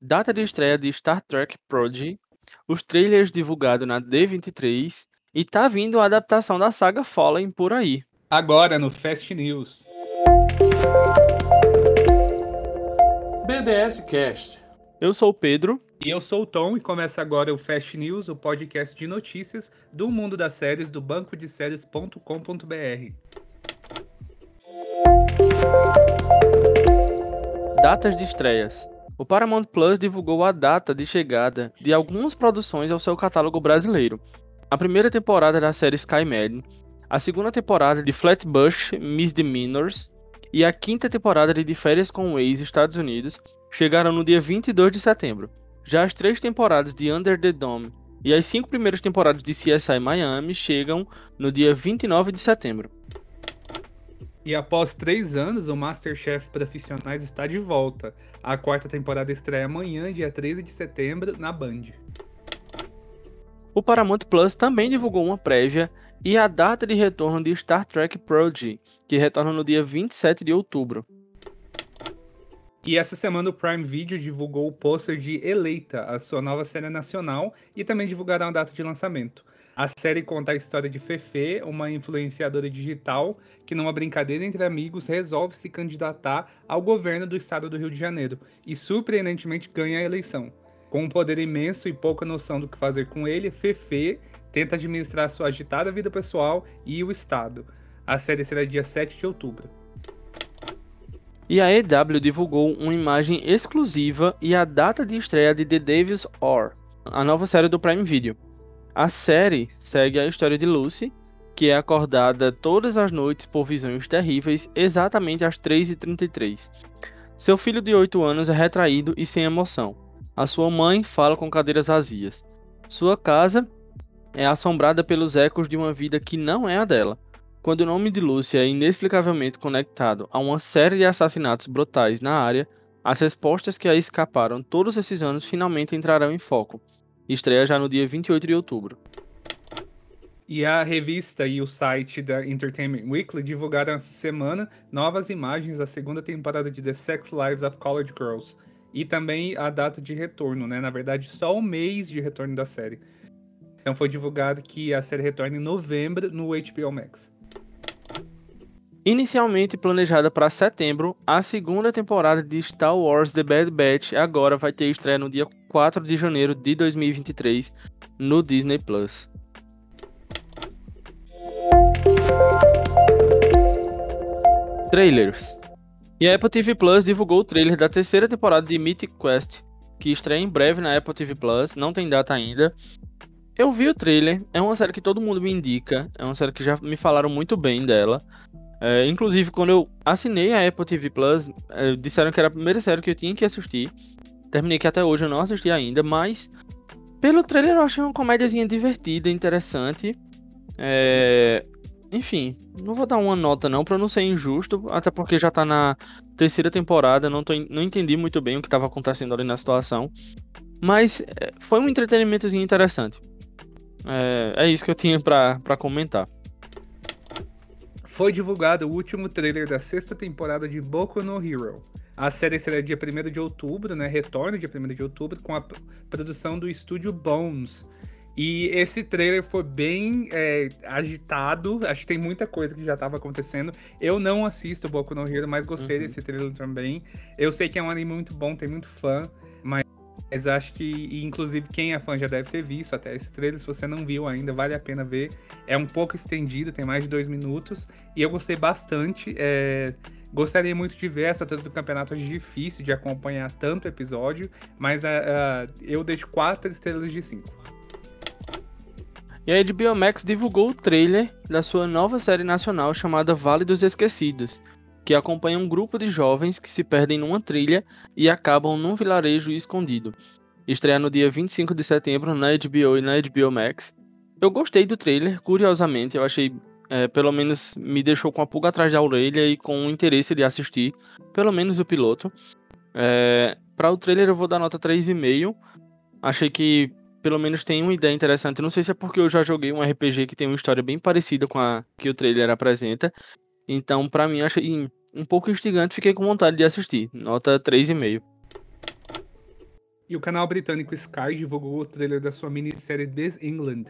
data de estreia de Star Trek Prodigy, os trailers divulgados na D23 e tá vindo a adaptação da saga Fallen por aí. Agora no Fast News. BDS Cast. Eu sou o Pedro. E eu sou o Tom e começa agora o Fast News, o podcast de notícias do mundo das séries do banco de séries.com.br. Datas de estreias. O Paramount Plus divulgou a data de chegada de algumas produções ao seu catálogo brasileiro. A primeira temporada da série Sky Med, a segunda temporada de Flatbush Misdemeanors e a quinta temporada de De Férias com Ex Estados Unidos chegaram no dia 22 de setembro. Já as três temporadas de Under the Dome e as cinco primeiras temporadas de CSI Miami chegam no dia 29 de setembro. E após três anos, o Masterchef Profissionais está de volta. A quarta temporada estreia amanhã, dia 13 de setembro, na Band. O Paramount Plus também divulgou uma prévia e a data de retorno de Star Trek Prodigy, que retorna no dia 27 de outubro. E essa semana o Prime Video divulgou o pôster de Eleita, a sua nova série nacional, e também divulgará a data de lançamento. A série conta a história de Fefe, uma influenciadora digital que, numa brincadeira entre amigos, resolve se candidatar ao governo do estado do Rio de Janeiro e, surpreendentemente, ganha a eleição. Com um poder imenso e pouca noção do que fazer com ele, Fefe tenta administrar sua agitada vida pessoal e o estado. A série será dia 7 de outubro. E a EW divulgou uma imagem exclusiva e a data de estreia de The Davis Or, a nova série do Prime Video. A série segue a história de Lucy, que é acordada todas as noites por visões terríveis exatamente às 3h33. Seu filho de 8 anos é retraído e sem emoção. A sua mãe fala com cadeiras vazias. Sua casa é assombrada pelos ecos de uma vida que não é a dela. Quando o nome de Lucy é inexplicavelmente conectado a uma série de assassinatos brutais na área, as respostas que a escaparam todos esses anos finalmente entrarão em foco. Estreia já no dia 28 de outubro. E a revista e o site da Entertainment Weekly divulgaram essa semana novas imagens da segunda temporada de The Sex Lives of College Girls. E também a data de retorno, né? Na verdade, só o mês de retorno da série. Então foi divulgado que a série retorna em novembro no HBO Max. Inicialmente planejada para setembro, a segunda temporada de Star Wars The Bad Batch agora vai ter estreia no dia 4 de janeiro de 2023 no Disney Plus. Trailers. E a Apple TV Plus divulgou o trailer da terceira temporada de Mythic Quest, que estreia em breve na Apple TV Plus, não tem data ainda. Eu vi o trailer, é uma série que todo mundo me indica, é uma série que já me falaram muito bem dela. É, inclusive, quando eu assinei a Apple TV Plus, é, disseram que era a primeira série que eu tinha que assistir. Terminei que até hoje eu não assisti ainda, mas pelo trailer eu achei uma comédiazinha divertida, interessante. É... Enfim, não vou dar uma nota não para não ser injusto, até porque já tá na terceira temporada, não, tô, não entendi muito bem o que estava acontecendo ali na situação. Mas é, foi um entretenimentozinho interessante. É, é isso que eu tinha para comentar. Foi divulgado o último trailer da sexta temporada de Boku no Hero. A série será dia 1 de outubro, né? Retorna dia 1 de outubro com a produção do estúdio Bones. E esse trailer foi bem é, agitado. Acho que tem muita coisa que já estava acontecendo. Eu não assisto Boku no Hero, mas gostei uhum. desse trailer também. Eu sei que é um anime muito bom, tem muito fã, mas mas acho que, inclusive, quem é fã já deve ter visto até esse trailer. Se você não viu ainda, vale a pena ver. É um pouco estendido, tem mais de dois minutos. E eu gostei bastante. É... Gostaria muito de ver essa treta do campeonato. É difícil de acompanhar tanto episódio. Mas uh, eu deixo quatro estrelas de cinco. E a HBO Max divulgou o trailer da sua nova série nacional chamada Vale dos Esquecidos, que acompanha um grupo de jovens que se perdem numa trilha e acabam num vilarejo escondido. Estreia no dia 25 de setembro na HBO e na HBO Max. Eu gostei do trailer, curiosamente, eu achei, é, pelo menos me deixou com a pulga atrás da orelha e com o interesse de assistir, pelo menos o piloto. É, Para o trailer eu vou dar nota 3,5. Achei que pelo menos tem uma ideia interessante. Não sei se é porque eu já joguei um RPG que tem uma história bem parecida com a que o trailer apresenta. Então, para mim, achei um pouco instigante, fiquei com vontade de assistir. Nota 3,5. E o canal britânico Sky divulgou o trailer da sua minissérie This England.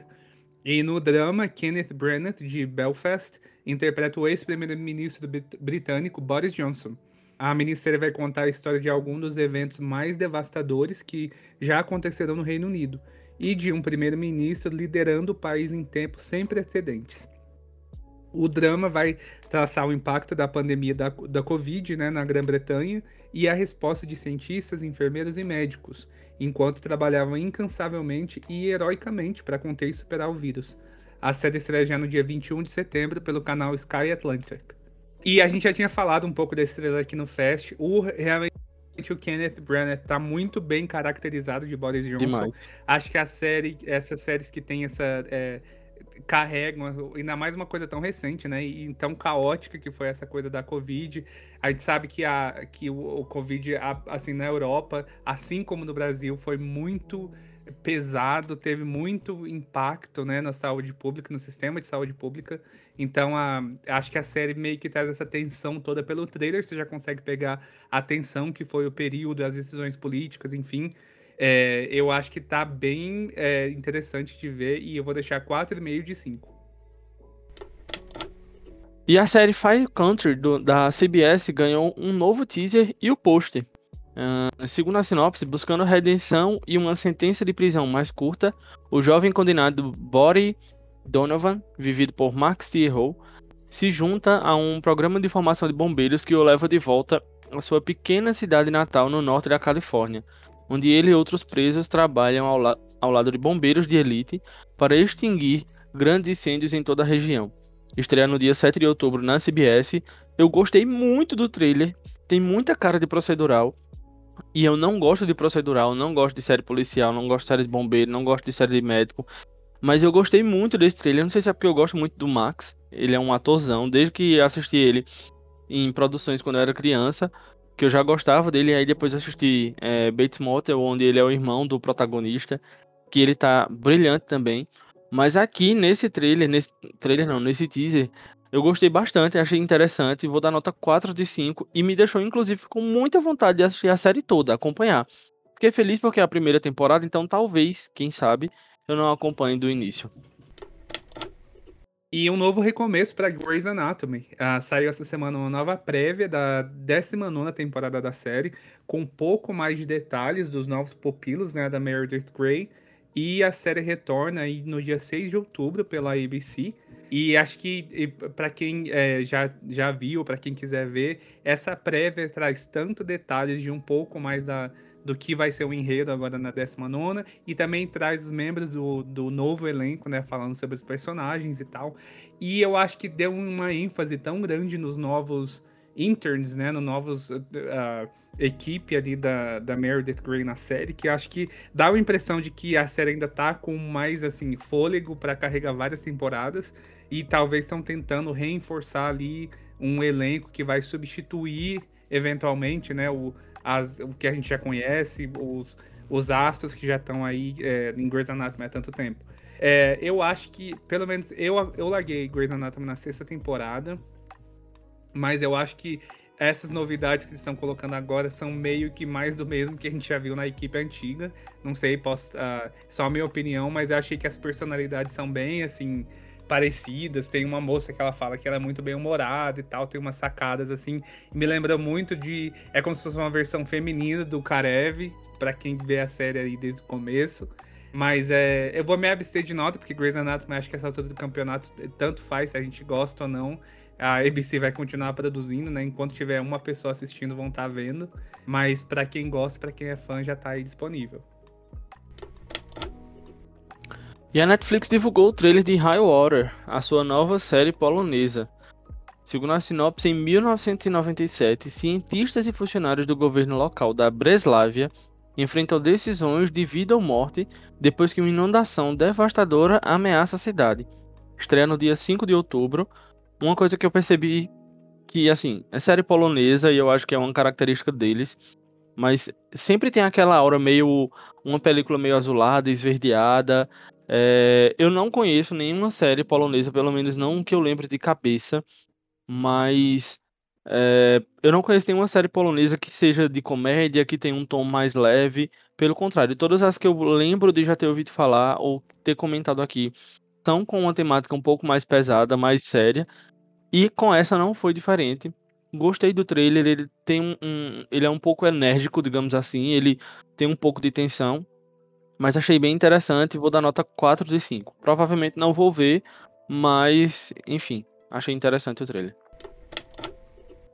E no drama, Kenneth Branagh, de Belfast, interpreta o ex-primeiro-ministro britânico Boris Johnson. A minissérie vai contar a história de alguns dos eventos mais devastadores que já aconteceram no Reino Unido e de um primeiro-ministro liderando o país em tempos sem precedentes. O drama vai traçar o impacto da pandemia da, da Covid né, na Grã-Bretanha e a resposta de cientistas, enfermeiros e médicos, enquanto trabalhavam incansavelmente e heroicamente para conter e superar o vírus. A série estreia já no dia 21 de setembro pelo canal Sky Atlantic. E a gente já tinha falado um pouco desse trailer aqui no Fest. O, realmente o Kenneth Branagh está muito bem caracterizado de Boris Johnson. Demais. Acho que a série, essas séries que tem essa... É, carregam, ainda mais uma coisa tão recente, né? E tão caótica que foi essa coisa da Covid. A gente sabe que, a, que o, o Covid, assim, na Europa, assim como no Brasil, foi muito pesado, teve muito impacto né, na saúde pública, no sistema de saúde pública. Então, a, acho que a série meio que traz essa tensão toda pelo trailer. Você já consegue pegar a tensão que foi o período, as decisões políticas, enfim. É, eu acho que tá bem é, interessante de ver e eu vou deixar 4,5 de 5. E a série Fire Country do, da CBS ganhou um novo teaser e o pôster. Uh, segundo a sinopse, buscando redenção e uma sentença de prisão mais curta, o jovem condenado Body Donovan, vivido por Max Tyrrell, se junta a um programa de formação de bombeiros que o leva de volta à sua pequena cidade natal no norte da Califórnia, onde ele e outros presos trabalham ao, la ao lado de bombeiros de elite para extinguir grandes incêndios em toda a região. Estreia no dia 7 de outubro na CBS. Eu gostei muito do trailer, tem muita cara de procedural. E eu não gosto de procedural, não gosto de série policial, não gosto de série de bombeiro, não gosto de série de médico. Mas eu gostei muito desse trailer. Não sei se é porque eu gosto muito do Max. Ele é um atorzão. Desde que assisti ele em produções quando eu era criança que eu já gostava dele, aí depois assisti é, Bates Motel, onde ele é o irmão do protagonista, que ele tá brilhante também. Mas aqui nesse trailer, nesse trailer não, nesse teaser, eu gostei bastante, achei interessante, vou dar nota 4 de 5 e me deixou inclusive com muita vontade de assistir a série toda, acompanhar. Fiquei feliz porque é a primeira temporada, então talvez, quem sabe, eu não acompanhe do início. E um novo recomeço para Grey's Anatomy. Uh, saiu essa semana uma nova prévia da 19 temporada da série, com um pouco mais de detalhes dos novos pupilos né, da Meredith Grey. E a série retorna aí no dia 6 de outubro pela ABC. E acho que para quem é, já, já viu, para quem quiser ver, essa prévia traz tanto detalhes de um pouco mais da, do que vai ser o enredo agora na 19 e também traz os membros do, do novo elenco, né, falando sobre os personagens e tal. E eu acho que deu uma ênfase tão grande nos novos interns, né, no novos uh, equipe ali da, da Meredith Grey na série, que acho que dá a impressão de que a série ainda tá com mais assim fôlego para carregar várias temporadas e talvez estão tentando reforçar ali um elenco que vai substituir eventualmente, né, o as, o que a gente já conhece, os, os astros que já estão aí é, em Grey's Anatomy há tanto tempo. É, eu acho que, pelo menos, eu, eu larguei Grey's Anatomy na sexta temporada, mas eu acho que essas novidades que eles estão colocando agora são meio que mais do mesmo que a gente já viu na equipe antiga. Não sei, posso, uh, só a minha opinião, mas eu achei que as personalidades são bem, assim, parecidas. Tem uma moça que ela fala que ela é muito bem humorada e tal, tem umas sacadas assim. Me lembra muito de. É como se fosse uma versão feminina do Karev, para quem vê a série aí desde o começo. Mas é, eu vou me abster de nota, porque Grey's Anatomy, acho que essa altura do campeonato tanto faz se a gente gosta ou não. A ABC vai continuar produzindo, né? Enquanto tiver uma pessoa assistindo, vão estar tá vendo. Mas para quem gosta, para quem é fã, já tá aí disponível. E a Netflix divulgou o trailer de High Water, a sua nova série polonesa. Segundo a sinopse, em 1997, cientistas e funcionários do governo local da Breslávia enfrentam decisões de vida ou morte depois que uma inundação devastadora ameaça a cidade. Estreia no dia 5 de outubro. Uma coisa que eu percebi que, assim, é série polonesa e eu acho que é uma característica deles, mas sempre tem aquela aura meio. uma película meio azulada, esverdeada, é, eu não conheço nenhuma série polonesa, pelo menos não que eu lembre de cabeça, mas É, eu não conheço nenhuma série polonesa que seja de comédia, que tenha um tom mais leve. Pelo contrário, todas as que eu lembro de já ter ouvido falar ou ter comentado aqui são com uma temática um pouco mais pesada, mais séria. E com essa não foi diferente. Gostei do trailer, ele tem um, um ele é um pouco enérgico, digamos assim, ele tem um pouco de tensão, mas achei bem interessante, vou dar nota 4 de 5. Provavelmente não vou ver, mas enfim, achei interessante o trailer.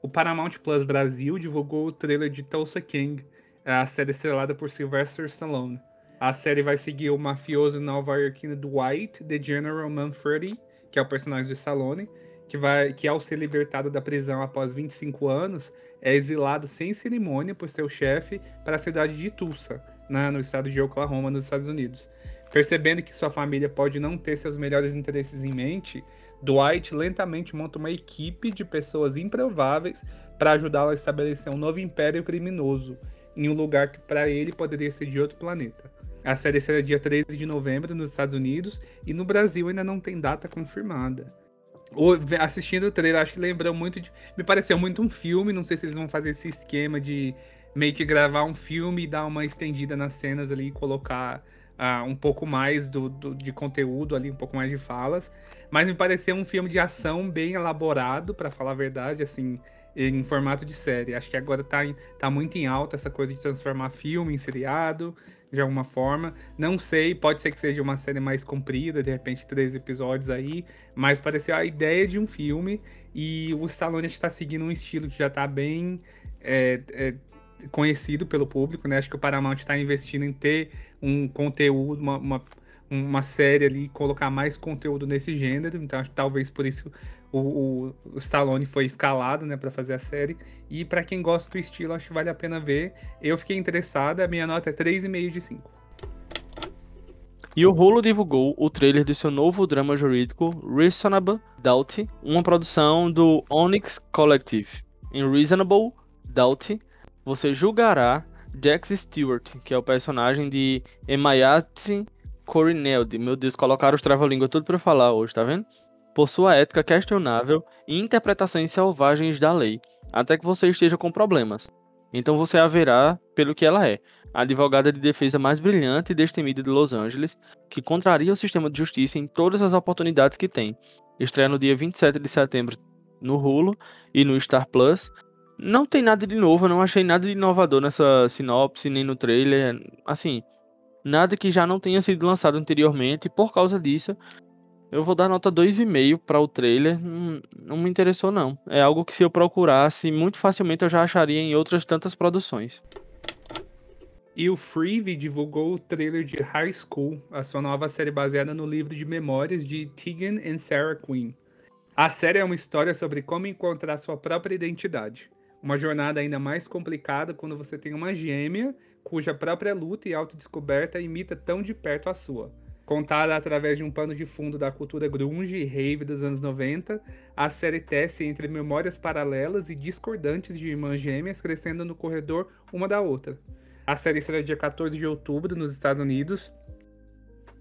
O Paramount Plus Brasil divulgou o trailer de Tulsa King, a série estrelada por Sylvester Stallone. A série vai seguir o mafioso nova-iorquino Dwight, The General Manfredi, que é o personagem de Stallone, que, vai, que ao ser libertado da prisão após 25 anos, é exilado sem cerimônia por seu chefe para a cidade de Tulsa, na, no estado de Oklahoma, nos Estados Unidos. Percebendo que sua família pode não ter seus melhores interesses em mente, Dwight lentamente monta uma equipe de pessoas improváveis para ajudá-lo a estabelecer um novo império criminoso em um lugar que para ele poderia ser de outro planeta. A série será dia 13 de novembro nos Estados Unidos e no Brasil ainda não tem data confirmada assistindo o trailer, acho que lembrou muito de. Me pareceu muito um filme. Não sei se eles vão fazer esse esquema de meio que gravar um filme e dar uma estendida nas cenas ali e colocar uh, um pouco mais do, do, de conteúdo ali, um pouco mais de falas. Mas me pareceu um filme de ação bem elaborado, para falar a verdade, assim, em formato de série. Acho que agora tá, tá muito em alta essa coisa de transformar filme em seriado de alguma forma. Não sei, pode ser que seja uma série mais comprida, de repente três episódios aí, mas pareceu a ideia de um filme e o Stallone está seguindo um estilo que já está bem é, é, conhecido pelo público, né? Acho que o Paramount está investindo em ter um conteúdo, uma, uma uma série ali, colocar mais conteúdo nesse gênero. Então, acho que talvez por isso o, o, o Stallone foi escalado, né, para fazer a série. E para quem gosta do estilo, acho que vale a pena ver. Eu fiquei interessado, a minha nota é 3,5 de 5. E o Hulu divulgou o trailer do seu novo drama jurídico Reasonable Doubt, uma produção do Onyx Collective. Em Reasonable Doubt, você julgará Jax Stewart, que é o personagem de Emayatsi Corineldi. Meu Deus, colocaram os trava-língua tudo para falar hoje, tá vendo? Por sua ética questionável e interpretações selvagens da lei, até que você esteja com problemas. Então você a verá pelo que ela é, a advogada de defesa mais brilhante e destemida de Los Angeles, que contraria o sistema de justiça em todas as oportunidades que tem. Estreia no dia 27 de setembro no Hulu e no Star Plus. Não tem nada de novo, eu não achei nada de inovador nessa sinopse nem no trailer. Assim, nada que já não tenha sido lançado anteriormente. Por causa disso, eu vou dar nota 2,5 para o trailer. Não, não, me interessou, não. É algo que, se eu procurasse, muito facilmente eu já acharia em outras tantas produções. E o Freevee divulgou o trailer de High School, a sua nova série baseada no livro de memórias de Tegan e Sarah Quinn. A série é uma história sobre como encontrar sua própria identidade. Uma jornada ainda mais complicada quando você tem uma gêmea cuja própria luta e autodescoberta imita tão de perto a sua. Contada através de um pano de fundo da cultura grunge e rave dos anos 90, a série tece entre memórias paralelas e discordantes de irmãs gêmeas crescendo no corredor uma da outra. A série será dia 14 de outubro nos Estados Unidos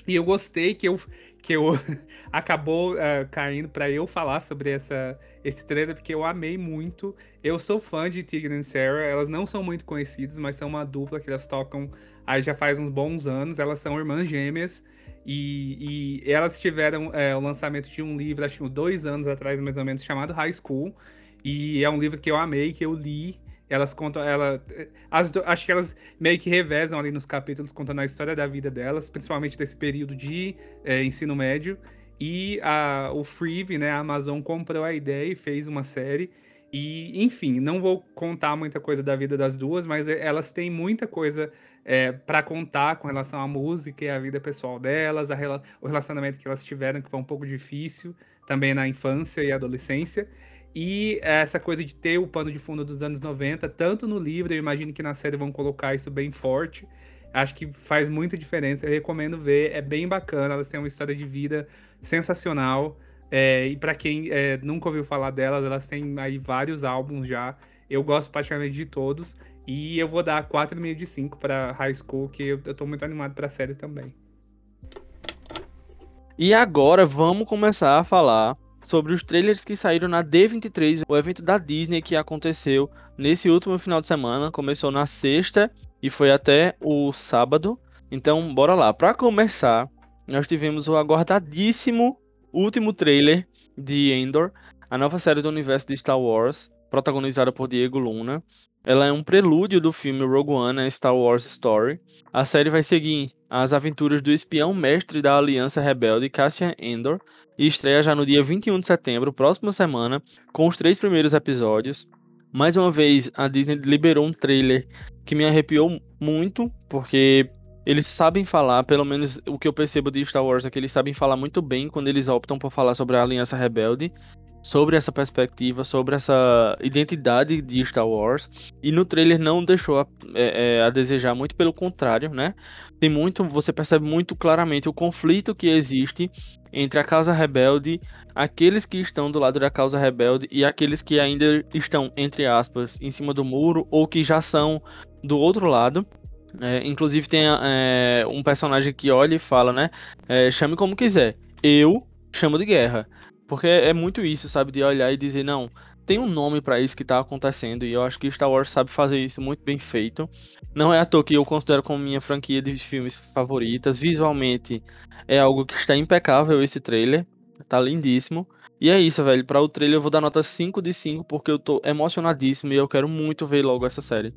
e eu gostei que eu que eu acabou uh, caindo para eu falar sobre essa esse trailer porque eu amei muito. Eu sou fã de Tigran e Sarah, elas não são muito conhecidas, mas são uma dupla que elas tocam aí já faz uns bons anos. Elas são irmãs gêmeas e, e elas tiveram é, o lançamento de um livro, acho que dois anos atrás mais ou menos, chamado High School. E é um livro que eu amei, que eu li elas contam, ela, as, acho que elas meio que revezam ali nos capítulos contando a história da vida delas, principalmente desse período de é, ensino médio. E a, o Freeve, né, a Amazon comprou a ideia e fez uma série. E, enfim, não vou contar muita coisa da vida das duas, mas elas têm muita coisa é, para contar com relação à música e à vida pessoal delas, a, o relacionamento que elas tiveram, que foi um pouco difícil também na infância e adolescência. E essa coisa de ter o pano de fundo dos anos 90, tanto no livro, eu imagino que na série vão colocar isso bem forte. Acho que faz muita diferença. Eu recomendo ver, é bem bacana. Elas têm uma história de vida sensacional. É, e para quem é, nunca ouviu falar delas, elas têm aí vários álbuns já. Eu gosto praticamente de todos. E eu vou dar 4,5 de 5 para High School, que eu, eu tô muito animado para a série também. E agora vamos começar a falar sobre os trailers que saíram na D23, o evento da Disney que aconteceu nesse último final de semana. Começou na sexta e foi até o sábado. Então, bora lá. Para começar, nós tivemos o aguardadíssimo último trailer de Endor, a nova série do universo de Star Wars, protagonizada por Diego Luna. Ela é um prelúdio do filme Rogue One, a Star Wars Story. A série vai seguir as aventuras do espião mestre da Aliança Rebelde, Cassian Endor, e estreia já no dia 21 de setembro, próxima semana, com os três primeiros episódios. Mais uma vez, a Disney liberou um trailer que me arrepiou muito, porque eles sabem falar, pelo menos o que eu percebo de Star Wars é que eles sabem falar muito bem quando eles optam por falar sobre a Aliança Rebelde, sobre essa perspectiva, sobre essa identidade de Star Wars. E no trailer não deixou a, é, é, a desejar, muito pelo contrário, né? Tem muito, você percebe muito claramente o conflito que existe entre a causa rebelde, aqueles que estão do lado da causa rebelde e aqueles que ainda estão, entre aspas, em cima do muro ou que já são do outro lado. É, inclusive tem é, um personagem que olha e fala, né? É, chame como quiser. Eu chamo de guerra. Porque é muito isso, sabe? De olhar e dizer, não, tem um nome para isso que tá acontecendo. E eu acho que Star Wars sabe fazer isso muito bem feito. Não é à toa que eu considero como minha franquia de filmes favoritas. Visualmente é algo que está impecável esse trailer. Tá lindíssimo. E é isso, velho. Para o trailer eu vou dar nota 5 de 5 porque eu tô emocionadíssimo e eu quero muito ver logo essa série.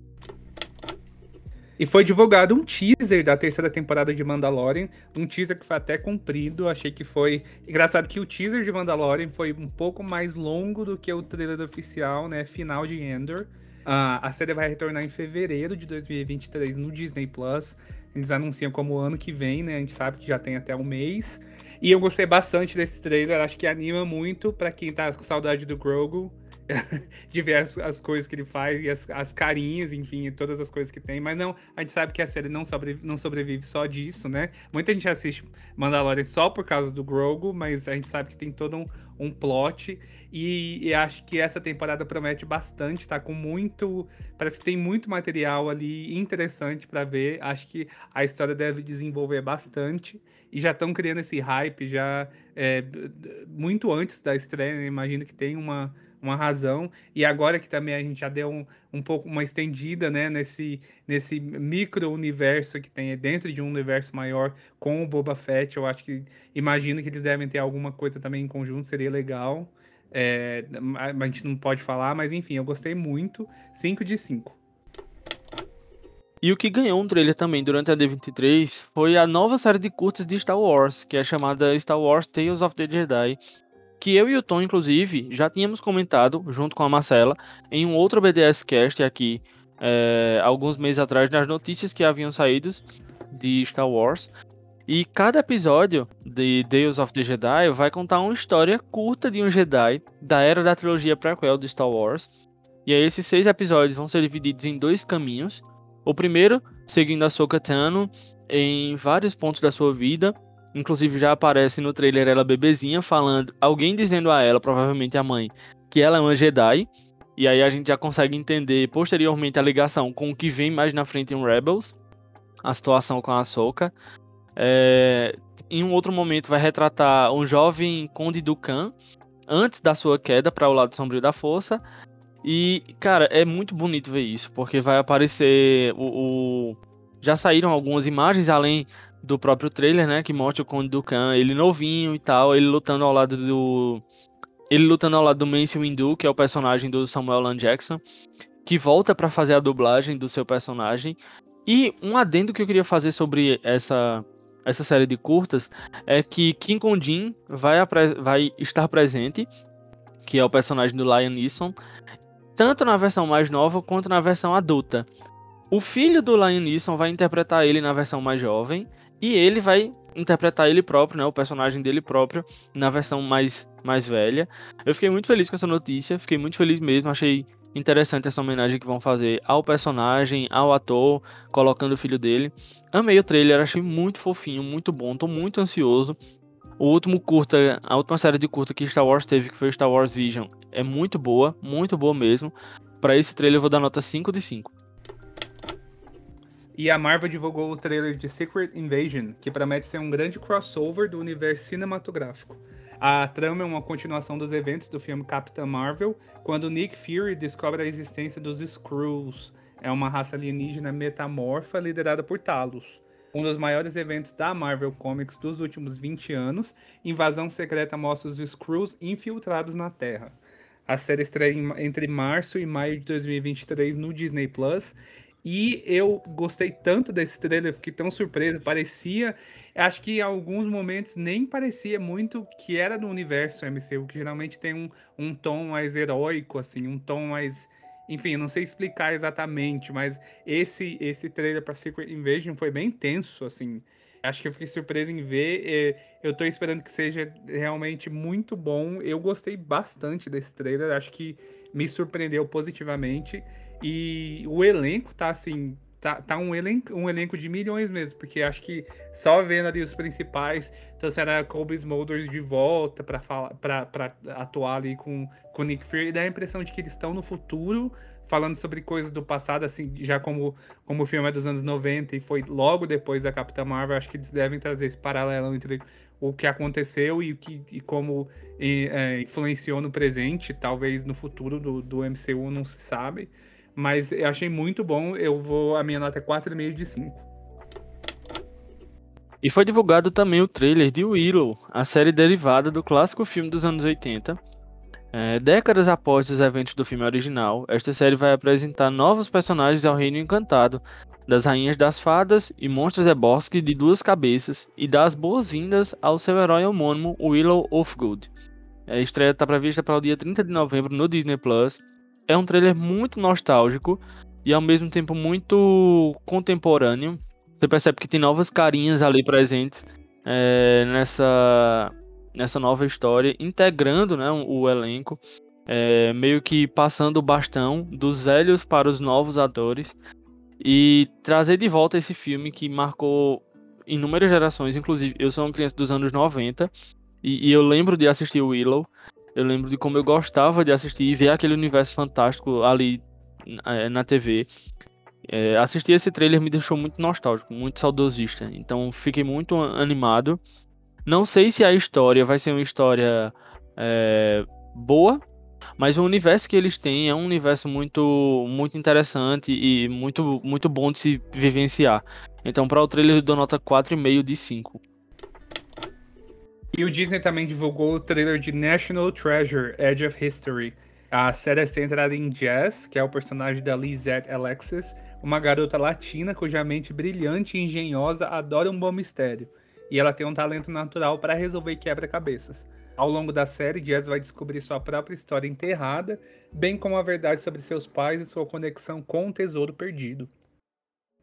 E foi divulgado um teaser da terceira temporada de Mandalorian, um teaser que foi até comprido, achei que foi engraçado que o teaser de Mandalorian foi um pouco mais longo do que o trailer oficial, né, final de Endor. Uh, a série vai retornar em fevereiro de 2023 no Disney Plus. Eles anunciam como ano que vem, né? A gente sabe que já tem até um mês. E eu gostei bastante desse trailer, acho que anima muito para quem tá com saudade do Grogu. de ver as, as, coisas que ele faz e as, as carinhas, enfim, todas as coisas que tem. Mas não, a gente sabe que a série não, sobre, não sobrevive só disso, né? Muita gente assiste Mandalorian só por causa do Grogu, mas a gente sabe que tem todo um, um plot. E, e, acho que essa temporada promete bastante, tá com muito. Parece que tem muito material ali interessante para ver. Acho que a história deve desenvolver bastante. E já estão criando esse hype já é, muito antes da estreia. Né? Imagino que tem uma uma razão. E agora que também a gente já deu um, um pouco uma estendida né, nesse, nesse micro-universo que tem dentro de um universo maior com o Boba Fett, eu acho que imagino que eles devem ter alguma coisa também em conjunto, seria legal. É, a gente não pode falar, mas enfim, eu gostei muito. 5 de 5. E o que ganhou um trailer também durante a D23 foi a nova série de curtas de Star Wars, que é chamada Star Wars Tales of the Jedi, que eu e o Tom, inclusive, já tínhamos comentado, junto com a Marcela, em um outro BDS Cast aqui, é, alguns meses atrás, nas notícias que haviam saído de Star Wars. E cada episódio de Tales of the Jedi vai contar uma história curta de um Jedi da era da trilogia prequel de Star Wars. E aí esses seis episódios vão ser divididos em dois caminhos. O primeiro, seguindo a Soka Tano em vários pontos da sua vida, Inclusive já aparece no trailer ela bebezinha falando, alguém dizendo a ela, provavelmente a mãe, que ela é uma Jedi. E aí a gente já consegue entender posteriormente a ligação com o que vem mais na frente em Rebels, a situação com a Ahsoka. É... Em um outro momento vai retratar um jovem Conde Dukan antes da sua queda para o lado sombrio da força. E, cara, é muito bonito ver isso, porque vai aparecer o, o... Já saíram algumas imagens, além do próprio trailer, né? Que mostra o Conde Dukan, ele novinho e tal, ele lutando ao lado do. Ele lutando ao lado do Mace Windu, que é o personagem do Samuel L. Jackson, que volta para fazer a dublagem do seu personagem. E um adendo que eu queria fazer sobre essa, essa série de curtas é que Kim Kondin vai, vai estar presente, que é o personagem do Lion Neeson, tanto na versão mais nova quanto na versão adulta. O filho do Lion Neeson vai interpretar ele na versão mais jovem e ele vai interpretar ele próprio, né, o personagem dele próprio, na versão mais, mais velha. Eu fiquei muito feliz com essa notícia, fiquei muito feliz mesmo, achei interessante essa homenagem que vão fazer ao personagem, ao ator, colocando o filho dele. Amei o trailer, achei muito fofinho, muito bom, tô muito ansioso. O último curta, a última série de curta que Star Wars teve, que foi Star Wars Vision, é muito boa, muito boa mesmo. Para esse trailer eu vou dar nota 5 de 5. E a Marvel divulgou o trailer de Secret Invasion, que promete ser um grande crossover do universo cinematográfico. A trama é uma continuação dos eventos do filme Capitã Marvel, quando Nick Fury descobre a existência dos Skrulls. É uma raça alienígena metamorfa liderada por Talos. Um dos maiores eventos da Marvel Comics dos últimos 20 anos, Invasão Secreta mostra os Skrulls infiltrados na Terra. A série estreia entre março e maio de 2023 no Disney Plus e eu gostei tanto desse trailer, fiquei tão surpreso. Parecia, acho que em alguns momentos nem parecia muito que era do universo MCU, que geralmente tem um, um tom mais heróico, assim, um tom mais. Enfim, não sei explicar exatamente, mas esse esse trailer para Secret Invasion foi bem tenso, assim. Acho que eu fiquei surpreso em ver. Eu tô esperando que seja realmente muito bom. Eu gostei bastante desse trailer, acho que me surpreendeu positivamente. E o elenco tá assim. Tá, tá um, elenco, um elenco de milhões mesmo, porque acho que só vendo ali os principais, trouxeram a Colby Smulders de volta para para atuar ali com, com Nick Fury, dá a impressão de que eles estão no futuro, falando sobre coisas do passado, assim, já como, como o filme é dos anos 90 e foi logo depois da Capitã Marvel, acho que eles devem trazer esse paralelo entre o que aconteceu e, o que, e como e, é, influenciou no presente, talvez no futuro do, do MCU, não se sabe. Mas eu achei muito bom. Eu vou. A minha nota é 4,5 de 5. E foi divulgado também o trailer de Willow, a série derivada do clássico filme dos anos 80. É, décadas após os eventos do filme original, esta série vai apresentar novos personagens ao Reino Encantado, das Rainhas das Fadas e monstros é bosque de duas cabeças, e dar as boas-vindas ao seu herói homônimo Willow of Good. A estreia está prevista para o dia 30 de novembro no Disney Plus é um trailer muito nostálgico e ao mesmo tempo muito contemporâneo. Você percebe que tem novas carinhas ali presentes é, nessa, nessa nova história, integrando né, o, elenco, é, meio que passando o bastão dos velhos para os novos atores e trazer de volta esse filme que marcou inúmeras gerações, inclusive eu sou uma criança dos anos 90 e, e eu lembro de assistir Willow eu lembro de como eu gostava de assistir e ver aquele universo fantástico ali é, na TV. É, assistir esse trailer me deixou muito nostálgico, muito saudosista. Então fiquei muito animado. Não sei se a história vai ser uma história é, boa, mas o universo que eles têm é um universo muito, muito interessante e muito, muito bom de se vivenciar. Então, para o trailer, eu dou nota 4,5 de 5. E o Disney também divulgou o trailer de National Treasure Edge of History. A série é centrada em Jess, que é o personagem da Lizette Alexis, uma garota latina cuja mente brilhante e engenhosa adora um bom mistério. E ela tem um talento natural para resolver quebra-cabeças. Ao longo da série, Jess vai descobrir sua própria história enterrada, bem como a verdade sobre seus pais e sua conexão com o tesouro perdido.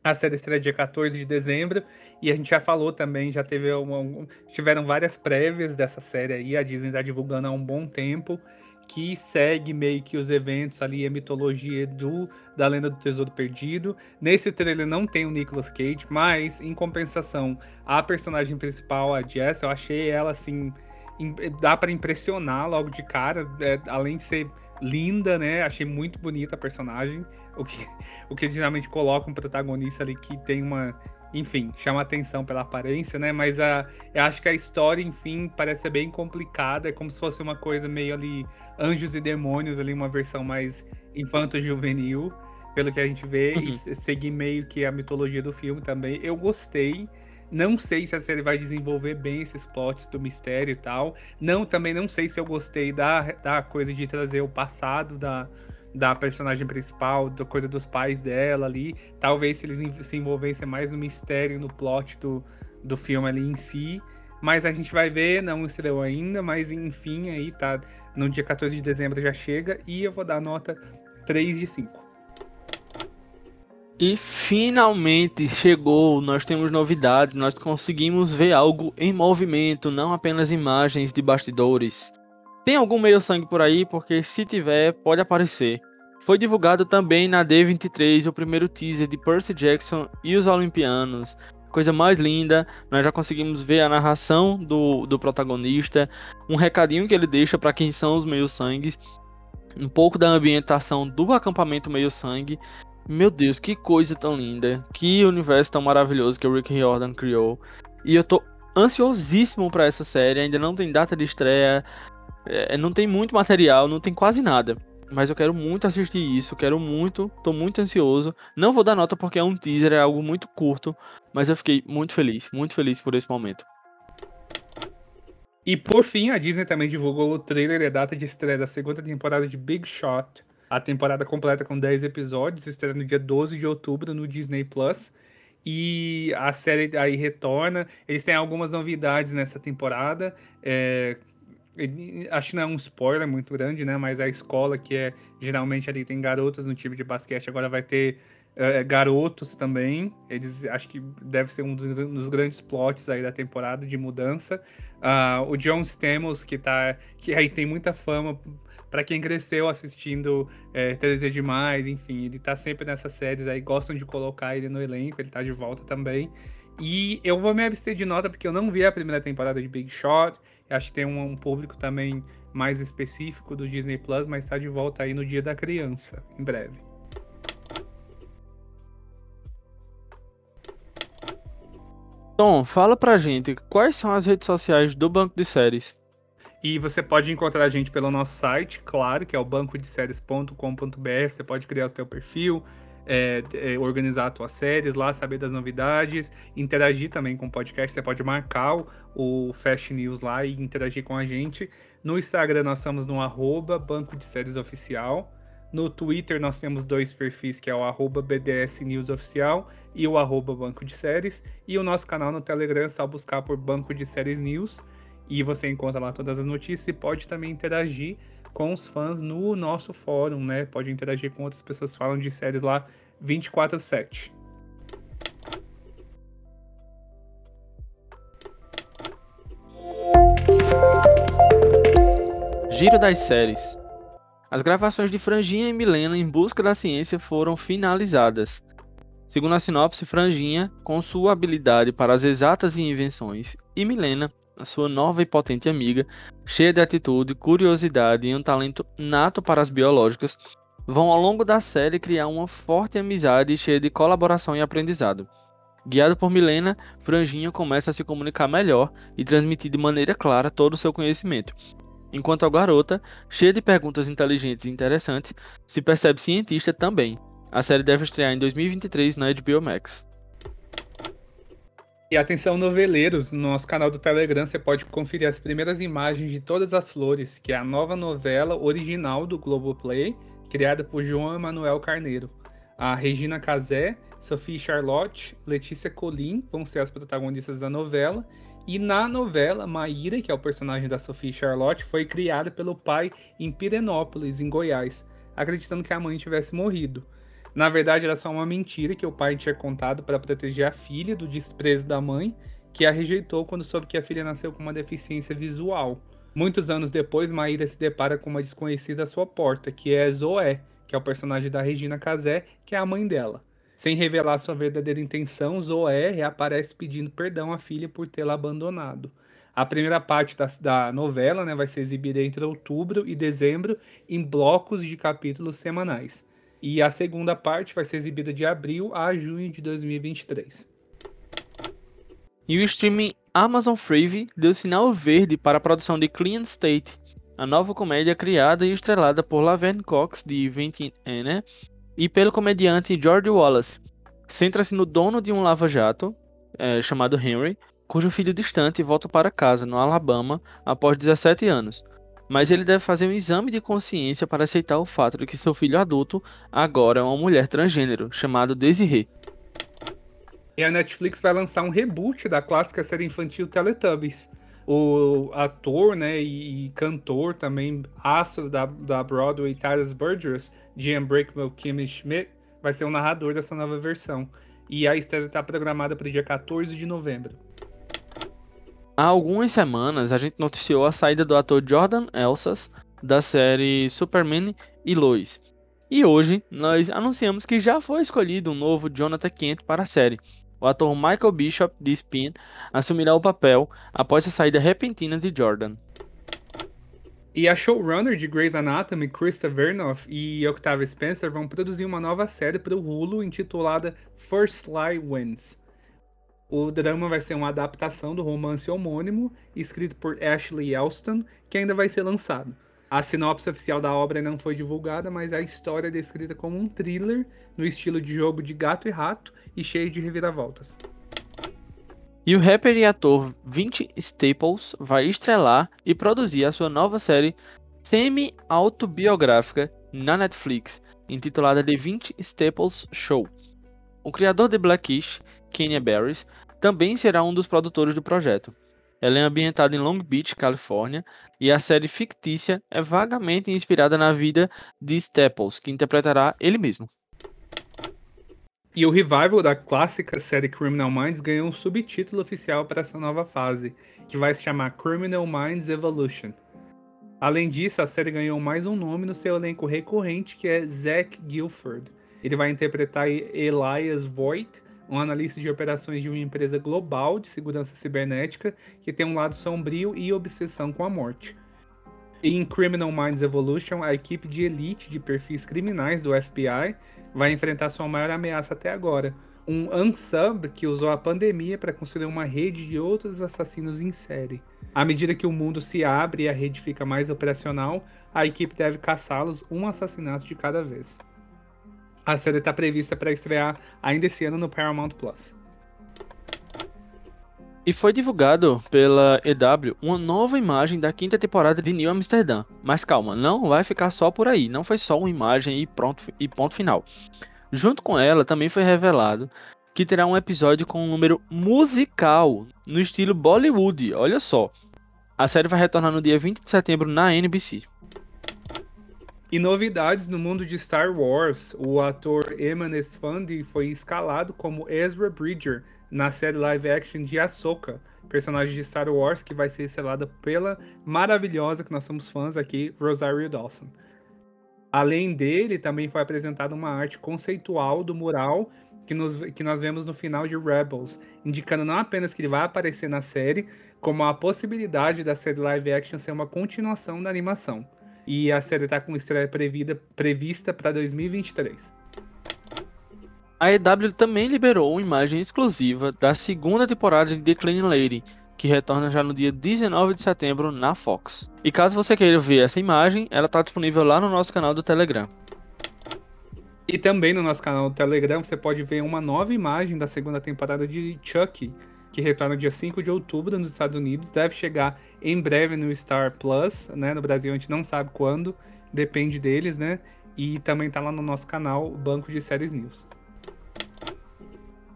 A série estreia dia 14 de dezembro e a gente já falou também, já teve uma, tiveram várias prévias dessa série aí, a Disney está divulgando há um bom tempo, que segue meio que os eventos ali, a mitologia do da Lenda do Tesouro Perdido. Nesse trailer não tem o Nicolas Cage, mas em compensação, a personagem principal, a Jess, eu achei ela assim, dá para impressionar logo de cara, é, além de ser linda, né? Achei muito bonita a personagem. O que, o que geralmente coloca um protagonista ali que tem uma. Enfim, chama atenção pela aparência, né? Mas a, eu acho que a história, enfim, parece ser bem complicada. É como se fosse uma coisa meio ali. Anjos e demônios, ali, uma versão mais infanto-juvenil, pelo que a gente vê. Uhum. E seguir meio que a mitologia do filme também. Eu gostei. Não sei se a série vai desenvolver bem esses plots do mistério e tal. Não, também não sei se eu gostei da, da coisa de trazer o passado da, da personagem principal, da coisa dos pais dela ali. Talvez se eles se envolvessem mais no mistério, no plot do, do filme ali em si. Mas a gente vai ver, não estreou ainda, mas enfim, aí tá. No dia 14 de dezembro já chega e eu vou dar nota 3 de 5. E finalmente chegou, nós temos novidades, nós conseguimos ver algo em movimento, não apenas imagens de bastidores. Tem algum meio sangue por aí? Porque se tiver, pode aparecer. Foi divulgado também na D23 o primeiro teaser de Percy Jackson e os Olimpianos. Coisa mais linda, nós já conseguimos ver a narração do, do protagonista, um recadinho que ele deixa para quem são os meio sangues, um pouco da ambientação do acampamento meio sangue meu Deus, que coisa tão linda. Que universo tão maravilhoso que o Rick Riordan criou. E eu tô ansiosíssimo para essa série. Ainda não tem data de estreia, é, não tem muito material, não tem quase nada. Mas eu quero muito assistir isso, quero muito, tô muito ansioso. Não vou dar nota porque é um teaser, é algo muito curto, mas eu fiquei muito feliz, muito feliz por esse momento. E por fim, a Disney também divulgou o trailer e a data de estreia da segunda temporada de Big Shot. A temporada completa com 10 episódios, estreia no dia 12 de outubro no Disney Plus. E a série aí retorna. Eles têm algumas novidades nessa temporada. É, acho que não é um spoiler muito grande, né? Mas a escola, que é geralmente ali tem garotas no time de basquete, agora vai ter é, garotos também. Eles acho que deve ser um dos, dos, grandes plots aí da temporada de mudança. Uh, o John Stamos, que tá. que aí tem muita fama para quem cresceu assistindo é, 3D Demais, enfim, ele tá sempre nessas séries aí, gostam de colocar ele no elenco, ele tá de volta também. E eu vou me abster de nota porque eu não vi a primeira temporada de Big Shot. Acho que tem um, um público também mais específico do Disney Plus, mas tá de volta aí no Dia da Criança, em breve. Tom, fala pra gente quais são as redes sociais do Banco de Séries. E você pode encontrar a gente pelo nosso site, claro, que é o bancodeséries.com.br. Você pode criar o seu perfil, é, é, organizar as suas séries lá, saber das novidades, interagir também com o podcast. Você pode marcar o, o Fast News lá e interagir com a gente. No Instagram nós estamos no arroba Banco de Séries Oficial. No Twitter nós temos dois perfis, que é o arroba BDS News Oficial e o arroba Banco de Séries. E o nosso canal no Telegram é só buscar por Banco de Séries News e você encontra lá todas as notícias e pode também interagir com os fãs no nosso fórum, né? Pode interagir com outras pessoas que falam de séries lá 24/7. Giro das séries. As gravações de Franjinha e Milena em busca da ciência foram finalizadas. Segundo a sinopse, Franjinha, com sua habilidade para as exatas e invenções, e Milena, sua nova e potente amiga, cheia de atitude, curiosidade e um talento nato para as biológicas, vão ao longo da série criar uma forte amizade cheia de colaboração e aprendizado. Guiado por Milena, Franjinha começa a se comunicar melhor e transmitir de maneira clara todo o seu conhecimento. Enquanto a garota, cheia de perguntas inteligentes e interessantes, se percebe cientista também. A série deve estrear em 2023 na HBO Max. E atenção noveleiros, no nosso canal do Telegram você pode conferir as primeiras imagens de Todas as Flores, que é a nova novela original do Globoplay, criada por João Emanuel Carneiro. A Regina Casé, Sophie Charlotte, Letícia Colim vão ser as protagonistas da novela. E na novela, Maíra, que é o personagem da Sophie Charlotte, foi criada pelo pai em Pirenópolis, em Goiás, acreditando que a mãe tivesse morrido. Na verdade, era só uma mentira que o pai tinha contado para proteger a filha do desprezo da mãe, que a rejeitou quando soube que a filha nasceu com uma deficiência visual. Muitos anos depois, Maíra se depara com uma desconhecida à sua porta, que é Zoé, que é o personagem da Regina Casé, que é a mãe dela. Sem revelar sua verdadeira intenção, Zoé reaparece pedindo perdão à filha por tê-la abandonado. A primeira parte da, da novela né, vai ser exibida entre outubro e dezembro em blocos de capítulos semanais. E a segunda parte vai ser exibida de abril a junho de 2023. E o streaming Amazon Freevee deu sinal verde para a produção de Clean State, a nova comédia criada e estrelada por Laverne Cox, de 20 né? e pelo comediante George Wallace. Centra-se no dono de um lava-jato, é, chamado Henry, cujo filho distante volta para casa, no Alabama, após 17 anos mas ele deve fazer um exame de consciência para aceitar o fato de que seu filho adulto agora é uma mulher transgênero, chamado Desiree. E a Netflix vai lançar um reboot da clássica série infantil Teletubbies. O ator né, e, cantor também, astro da, da Broadway, Tyrus Burgess, de Unbreakable Kimmy Schmidt, vai ser o narrador dessa nova versão. E a estreia está programada para o dia 14 de novembro. Há algumas semanas a gente noticiou a saída do ator Jordan Elsas da série Superman e Lois. E hoje nós anunciamos que já foi escolhido um novo Jonathan Kent para a série. O ator Michael Bishop de Spin assumirá o papel após a saída repentina de Jordan. E a showrunner de Grey's Anatomy, Krista Vernoff e Octavia Spencer vão produzir uma nova série para o Hulu intitulada First Lie Wins. O drama vai ser uma adaptação do romance homônimo, escrito por Ashley Elston, que ainda vai ser lançado. A sinopse oficial da obra não foi divulgada, mas a história é descrita como um thriller no estilo de jogo de gato e rato e cheio de reviravoltas. E o rapper e ator Vince Staples vai estrelar e produzir a sua nova série semi-autobiográfica na Netflix, intitulada The Vince Staples Show. O criador de Blackish, Kenya Barris, também será um dos produtores do projeto. Ela é ambientada em Long Beach, Califórnia, e a série fictícia é vagamente inspirada na vida de Staples, que interpretará ele mesmo. E o revival da clássica série Criminal Minds ganhou um subtítulo oficial para essa nova fase, que vai se chamar Criminal Minds Evolution. Além disso, a série ganhou mais um nome no seu elenco recorrente, que é Zach Guilford. Ele vai interpretar Elias Voigt, um analista de operações de uma empresa global de segurança cibernética que tem um lado sombrio e obsessão com a morte. Em Criminal Minds Evolution, a equipe de elite de perfis criminais do FBI vai enfrentar sua maior ameaça até agora, um unsub que usou a pandemia para construir uma rede de outros assassinos em série. À medida que o mundo se abre e a rede fica mais operacional, a equipe deve caçá-los um assassinato de cada vez. A série está prevista para estrear ainda esse ano no Paramount Plus. E foi divulgado pela EW uma nova imagem da quinta temporada de New Amsterdã. Mas calma, não vai ficar só por aí. Não foi só uma imagem e, pronto, e ponto final. Junto com ela também foi revelado que terá um episódio com um número musical no estilo Bollywood. Olha só. A série vai retornar no dia 20 de setembro na NBC. E novidades no mundo de Star Wars, o ator Eman Esfandi foi escalado como Ezra Bridger na série live action de Ahsoka, personagem de Star Wars que vai ser estrelada pela maravilhosa, que nós somos fãs aqui, Rosario Dawson. Além dele, também foi apresentada uma arte conceitual do mural que, nos, que nós vemos no final de Rebels, indicando não apenas que ele vai aparecer na série, como a possibilidade da série live action ser uma continuação da animação e a série está com estreia previda, prevista para 2023. A EW também liberou uma imagem exclusiva da segunda temporada de The Clean Lady, que retorna já no dia 19 de setembro na Fox. E caso você queira ver essa imagem, ela está disponível lá no nosso canal do Telegram. E também no nosso canal do Telegram você pode ver uma nova imagem da segunda temporada de Chucky, que retorna dia 5 de outubro nos Estados Unidos, deve chegar em breve no Star Plus, né? No Brasil a gente não sabe quando, depende deles, né? E também tá lá no nosso canal, Banco de Séries News.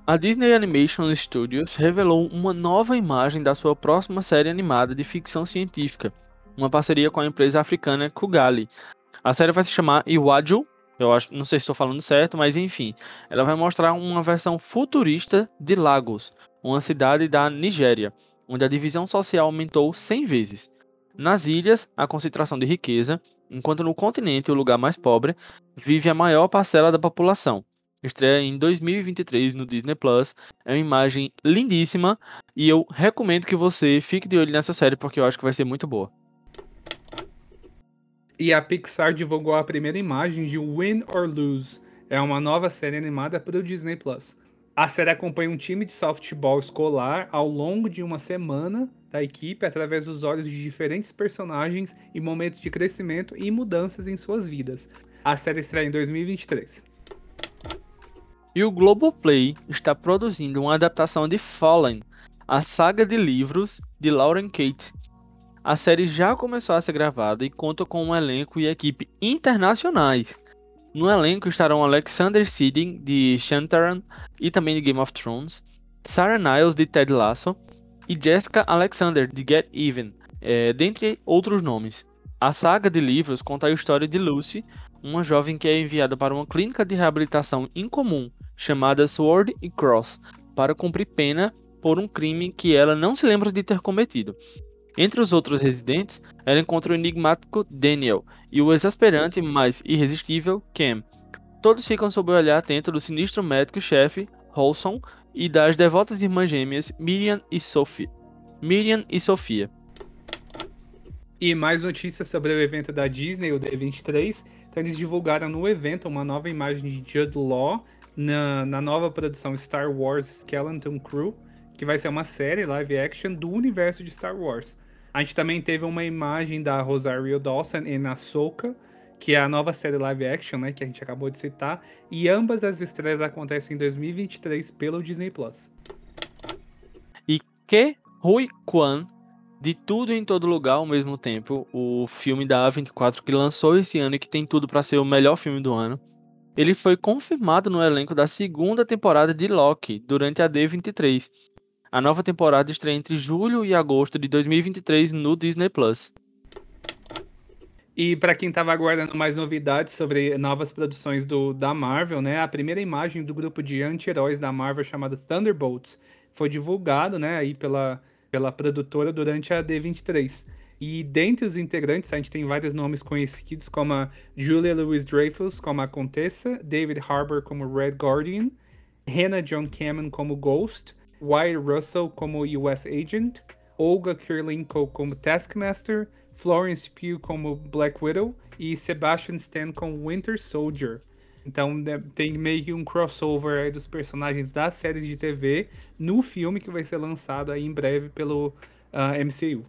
A Disney Animation Studios revelou uma nova imagem da sua próxima série animada de ficção científica, uma parceria com a empresa africana Kugali. A série vai se chamar Iwaju, eu acho, não sei se estou falando certo, mas enfim, ela vai mostrar uma versão futurista de Lagos, uma cidade da Nigéria, onde a divisão social aumentou 100 vezes. Nas ilhas, a concentração de riqueza, enquanto no continente, o lugar mais pobre, vive a maior parcela da população. Estreia em 2023 no Disney Plus. É uma imagem lindíssima e eu recomendo que você fique de olho nessa série porque eu acho que vai ser muito boa. E a Pixar divulgou a primeira imagem de Win or Lose. É uma nova série animada para o Disney Plus. A série acompanha um time de softball escolar ao longo de uma semana da equipe através dos olhos de diferentes personagens e momentos de crescimento e mudanças em suas vidas. A série estreia em 2023. E o Globoplay está produzindo uma adaptação de Fallen, a saga de livros de Lauren Kate. A série já começou a ser gravada e conta com um elenco e equipe internacionais. No elenco estarão Alexander Siding, de Shantaran e também de Game of Thrones, Sarah Niles, de Ted Lasso, e Jessica Alexander, de Get Even, é, dentre outros nomes. A saga de livros conta a história de Lucy, uma jovem que é enviada para uma clínica de reabilitação incomum chamada Sword e Cross para cumprir pena por um crime que ela não se lembra de ter cometido. Entre os outros residentes, ela encontra o enigmático Daniel e o exasperante, mas irresistível Cam. Todos ficam sob o olhar atento do sinistro médico-chefe, Holson, e das devotas irmãs gêmeas Miriam e Sophie. Miriam e Sofia. E mais notícias sobre o evento da Disney, o D23. Então eles divulgaram no evento uma nova imagem de Jude Law na, na nova produção Star Wars Skeleton Crew, que vai ser uma série live action do universo de Star Wars. A gente também teve uma imagem da Rosario Dawson em Ahsoka, que é a nova série live action, né, que a gente acabou de citar, e ambas as estreias acontecem em 2023 pelo Disney Plus. E que Rui Kwan de tudo em todo lugar ao mesmo tempo, o filme da A24 que lançou esse ano e que tem tudo para ser o melhor filme do ano. Ele foi confirmado no elenco da segunda temporada de Loki durante a D23. A nova temporada estreia entre julho e agosto de 2023 no Disney Plus. E para quem estava aguardando mais novidades sobre novas produções do, da Marvel, né, a primeira imagem do grupo de anti-heróis da Marvel chamado Thunderbolts foi divulgado, né, aí pela pela produtora durante a D23. E dentre os integrantes, a gente tem vários nomes conhecidos, como a Julia Louis-Dreyfus como a Contessa, David Harbour como Red Guardian, Hannah John Cameron como Ghost, Wyatt Russell como US Agent, Olga Kurylenko como Taskmaster, Florence Pugh como Black Widow e Sebastian Stan como Winter Soldier. Então né, tem meio que um crossover aí dos personagens da série de TV no filme que vai ser lançado aí em breve pelo uh, ah, MCU.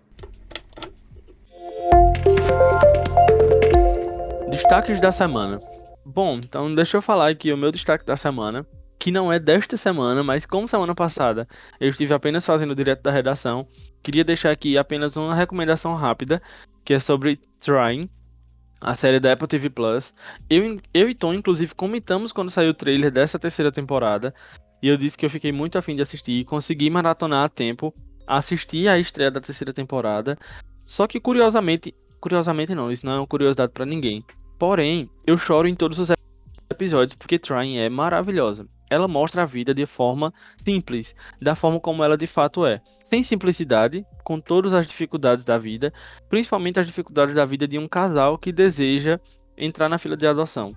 Destaques da semana. Bom, então deixa eu falar aqui o meu destaque da semana, que não é desta semana, mas como semana passada eu estive apenas fazendo direto da redação, queria deixar aqui apenas uma recomendação rápida, que é sobre Trying, a série da Apple TV Plus. Eu, eu e Tom, inclusive, comentamos quando saiu o trailer dessa terceira temporada. E eu disse que eu fiquei muito afim de assistir. Consegui maratonar a tempo. Assistir a estreia da terceira temporada. Só que, curiosamente, curiosamente não, isso não é uma curiosidade para ninguém. Porém, eu choro em todos os episódios porque Trying é maravilhosa ela mostra a vida de forma simples, da forma como ela de fato é. Sem simplicidade, com todas as dificuldades da vida, principalmente as dificuldades da vida de um casal que deseja entrar na fila de adoção.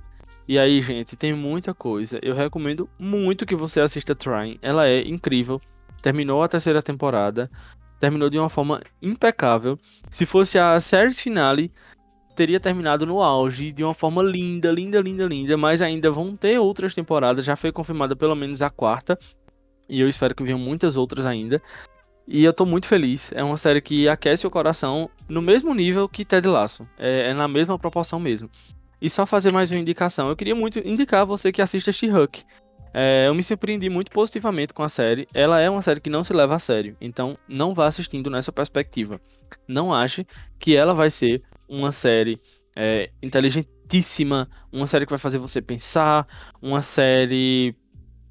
E aí, gente, tem muita coisa. Eu recomendo muito que você assista Trying. Ela é incrível. Terminou a terceira temporada. Terminou de uma forma impecável. Se fosse a série finale, teria terminado no auge de uma forma linda, linda, linda, linda, mas ainda vão ter outras temporadas, já foi confirmada pelo menos a quarta, e eu espero que venham muitas outras ainda. E eu tô muito feliz, é uma série que aquece o coração no mesmo nível que Ted Lasso, é, é na mesma proporção mesmo. E só fazer mais uma indicação, eu queria muito indicar você que assista She-Hulk. É, eu me surpreendi muito positivamente com a série. Ela é uma série que não se leva a sério, então não vá assistindo nessa perspectiva. Não ache que ela vai ser uma série é, inteligentíssima, uma série que vai fazer você pensar, uma série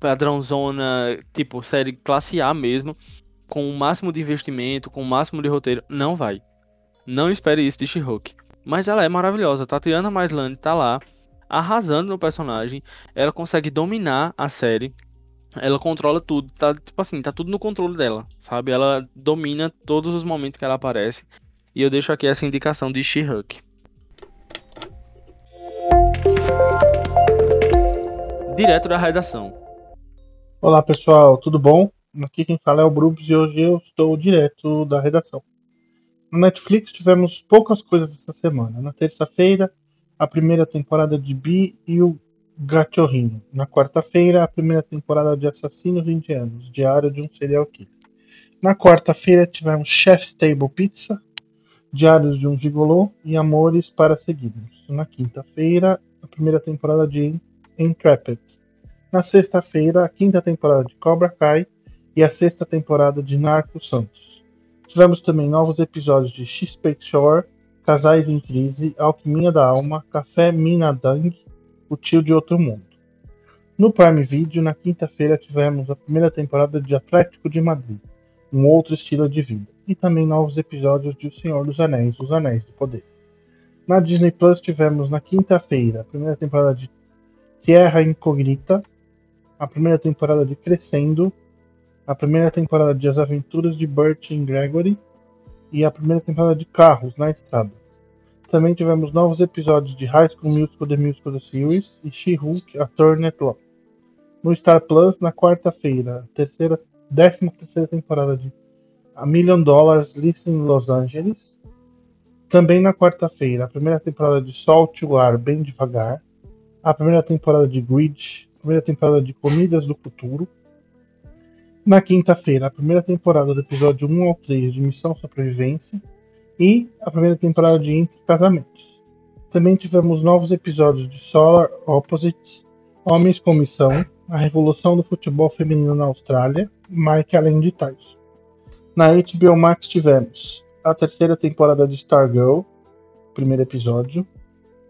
padrãozona, tipo série classe A mesmo, com o máximo de investimento, com o máximo de roteiro, não vai. Não espere isso de She-Hulk. Mas ela é maravilhosa. Tatiana Maslany tá lá, arrasando no personagem. Ela consegue dominar a série. Ela controla tudo. Tá, tipo assim, tá tudo no controle dela, sabe? Ela domina todos os momentos que ela aparece. E eu deixo aqui essa indicação de She-Hulk. Direto da redação. Olá pessoal, tudo bom? Aqui quem fala é o Brubs e hoje eu estou direto da redação. No Netflix tivemos poucas coisas essa semana. Na terça-feira, a primeira temporada de Bi e o Gachorrinho. Na quarta-feira, a primeira temporada de Assassinos Indianos, Diário de um Serial Killer. Na quarta-feira tivemos Chef's Table Pizza, Diários de um Gigolô e Amores para Seguirmos. Na quinta-feira, a primeira temporada de Entrapped. Na sexta-feira, a quinta temporada de Cobra Kai e a sexta temporada de Narco Santos. Tivemos também novos episódios de X-Pake Shore, Casais em Crise, Alquimia da Alma, Café Minadang, O Tio de Outro Mundo. No Prime Video, na quinta-feira, tivemos a primeira temporada de Atlético de Madrid, um outro estilo de vida e também novos episódios de O Senhor dos Anéis, Os Anéis do Poder. Na Disney Plus tivemos na quinta-feira a primeira temporada de Terra Incognita, a primeira temporada de Crescendo, a primeira temporada de As Aventuras de Burt e Gregory e a primeira temporada de Carros na Estrada. Também tivemos novos episódios de High School Musical The Musical The Series e She-Hulk, A Turn Law. No Star Plus, na quarta-feira, terceira, décima terceira temporada de a Million Dollars Listen Los Angeles. Também na quarta-feira, a primeira temporada de Solte o Ar Bem Devagar. A primeira temporada de Grid. A primeira temporada de Comidas do Futuro. Na quinta-feira, a primeira temporada do episódio 1 ao 3 de Missão Sobrevivência e a primeira temporada de Entre Casamentos. Também tivemos novos episódios de Solar Opposites, Homens com Missão, A Revolução do Futebol Feminino na Austrália, Mike Além de Tyson. Na HBO Max tivemos a terceira temporada de Stargirl, primeiro episódio,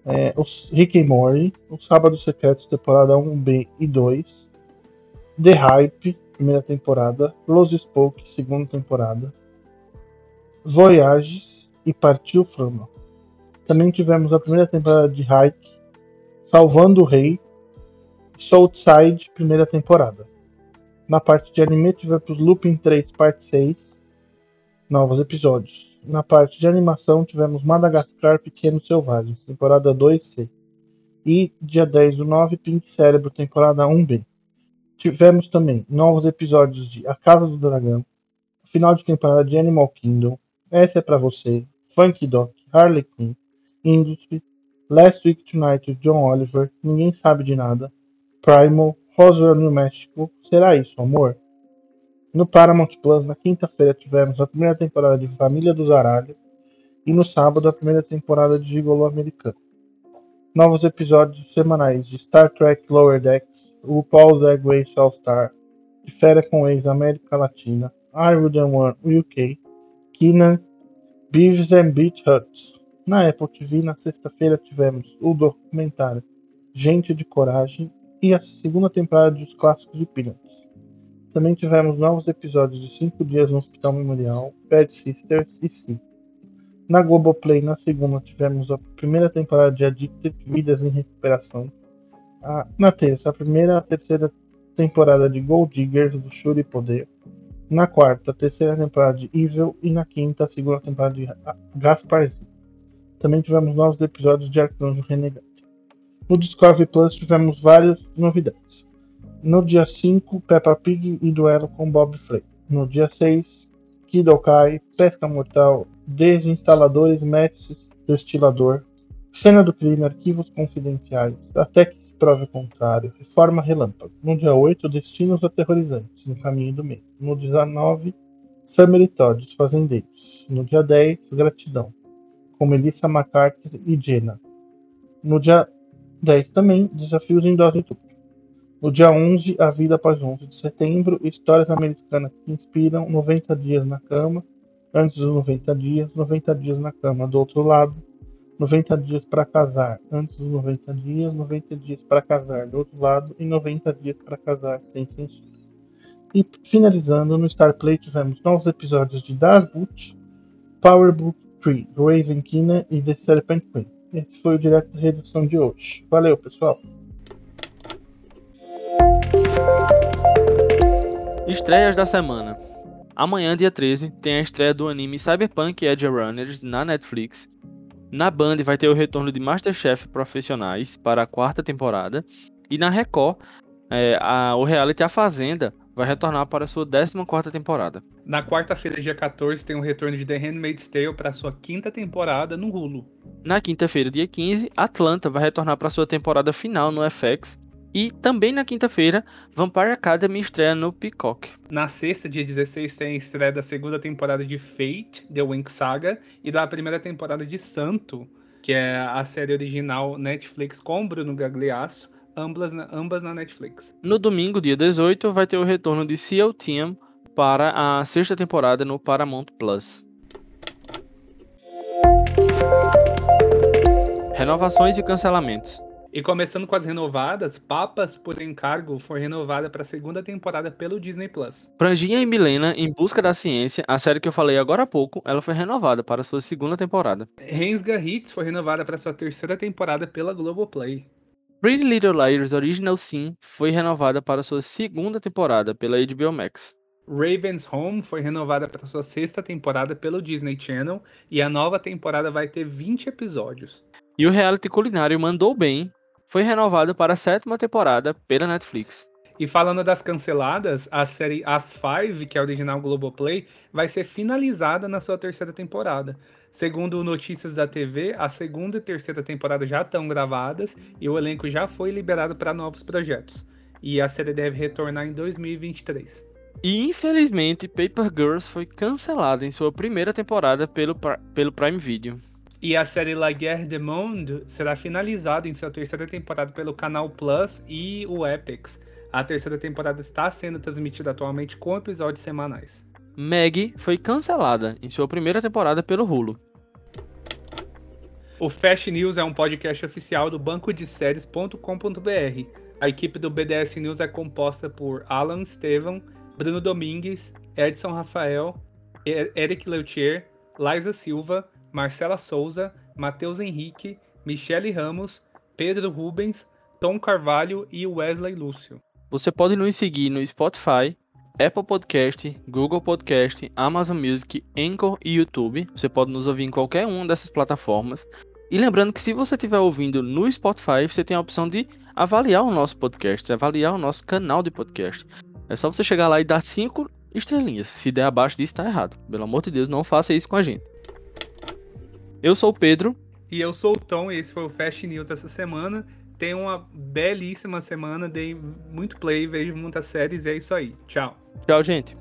é, os Rick and Morty, Os Sábados Secretos, temporada 1B e 2, The Hype, primeira temporada, Los Spoke, segunda temporada, Voyages e Partiu Fama. Também tivemos a primeira temporada de Hike, Salvando o Rei, Southside, primeira temporada. Na parte de anime tivemos Lupin 3, parte 6, novos episódios. Na parte de animação tivemos Madagascar Pequenos Selvagens, temporada 2C. E dia 10 do 9, Pink Cérebro, temporada 1B. Tivemos também novos episódios de A Casa do Dragão, final de temporada de Animal Kingdom, Essa é para Você, Funky Doc, Harley Quinn, Industry, Last Week Tonight John Oliver, Ninguém Sabe de Nada, Primal, Roswell, New Mexico, Será Isso, Amor? No Paramount Plus, na quinta-feira, tivemos a primeira temporada de Família do Zaralho e no sábado a primeira temporada de Gigolo Americano. Novos episódios semanais de Star Trek Lower Decks, o Paul Drag Race All Star, de Fera com Ex América Latina, I Would One UK, Keenan, Beavis and Beach Huts. Na Apple TV, na sexta-feira, tivemos o documentário Gente de Coragem e a segunda temporada dos clássicos de Peanuts. Também tivemos novos episódios de 5 Dias no Hospital Memorial, Bad Sisters e Sim. Na Globoplay, na segunda, tivemos a primeira temporada de Addicted Vidas em Recuperação. A, na terça, a primeira e a terceira temporada de Gold Diggers do Shuri Poder. Na quarta, a terceira temporada de Evil. E na quinta, a segunda temporada de Gasparzinho. Também tivemos novos episódios de Arcanjo Renegado. No Discovery Plus tivemos várias novidades. No dia 5, Peppa Pig e duelo com Bob Flay. No dia 6, Kidokai, Pesca Mortal, Desinstaladores, Mestres, Destilador, Cena do crime, arquivos confidenciais, até que se prove o contrário, reforma relâmpago. No dia 8, destinos aterrorizantes, no caminho do meio. No dia 19, Summer Todd, os fazendeiros. No dia 10, gratidão, com Melissa McCarthy e Jenna. No dia 10 também, desafios em dose dupla. No dia 11, A Vida Após 11 de Setembro, histórias americanas que inspiram 90 dias na cama, antes dos 90 dias, 90 dias na cama do outro lado, 90 dias para casar, antes dos 90 dias, 90 dias para casar do outro lado e 90 dias para casar sem censura. E finalizando, no Star Play tivemos novos episódios de Das Boot, Power Book 3, Raising Kina e The Serpent Queen. Esse foi o direto da redação de hoje. Valeu, pessoal! Estreias da semana. Amanhã, dia 13, tem a estreia do anime Cyberpunk Edge Runners na Netflix. Na Band vai ter o retorno de Masterchef Profissionais para a quarta temporada. E na Record, é, a, o reality A Fazenda vai retornar para a sua 14 temporada. Na quarta-feira, dia 14, tem o retorno de The Handmaid's Tale para a sua quinta temporada no Hulu. Na quinta-feira, dia 15, Atlanta vai retornar para a sua temporada final no FX e também na quinta-feira, Vampire Academy estreia no Peacock. Na sexta, dia 16, tem a estreia da segunda temporada de Fate, The Wink Saga, e da primeira temporada de Santo, que é a série original Netflix com Bruno Gagliasso, ambas na, ambas na Netflix. No domingo, dia 18, vai ter o retorno de Seal Team para a sexta temporada no Paramount Plus. Renovações e cancelamentos. E começando com as renovadas, Papas por Encargo foi renovada para a segunda temporada pelo Disney Plus. Franjinha e Milena, Em Busca da Ciência, a série que eu falei agora há pouco, ela foi renovada para sua segunda temporada. Rensga Hits foi renovada para sua terceira temporada pela Globoplay. Pretty Little Liars Original Sin foi renovada para sua segunda temporada pela HBO Max. Raven's Home foi renovada para sua sexta temporada pelo Disney Channel e a nova temporada vai ter 20 episódios. E o reality culinário Mandou Bem foi renovado para a sétima temporada pela Netflix. E falando das canceladas, a série As Five, que é a original Globoplay, vai ser finalizada na sua terceira temporada. Segundo notícias da TV, a segunda e terceira temporada já estão gravadas e o elenco já foi liberado para novos projetos. E a série deve retornar em 2023. E infelizmente, Paper Girls foi cancelada em sua primeira temporada pelo, pelo Prime Video. E a série La Guerre du Monde será finalizada em sua terceira temporada pelo Canal Plus e o Epix. A terceira temporada está sendo transmitida atualmente com episódios semanais. Meg foi cancelada em sua primeira temporada pelo Hulu. O Fast News é um podcast oficial do banco de séries.com.br. A equipe do BDS News é composta por Alan Estevam, Bruno Domingues, Edson Rafael, Eric Leutier, Liza Silva, Marcela Souza, Matheus Henrique, Michele Ramos, Pedro Rubens, Tom Carvalho e Wesley Lúcio. Você pode nos seguir no Spotify, Apple Podcast, Google Podcast, Amazon Music, Anchor e YouTube. Você pode nos ouvir em qualquer uma dessas plataformas. E lembrando que se você estiver ouvindo no Spotify, você tem a opção de avaliar o nosso podcast, avaliar o nosso canal de podcast. É só você chegar lá e dar cinco estrelinhas. Se der abaixo disso, tá errado. Pelo amor de Deus, não faça isso com a gente. Eu sou o Pedro. E eu sou o Tom, e esse foi o Fast News essa semana. Tenha uma belíssima semana, dei muito play, vejo muitas séries, e é isso aí. Tchau. Tchau, gente.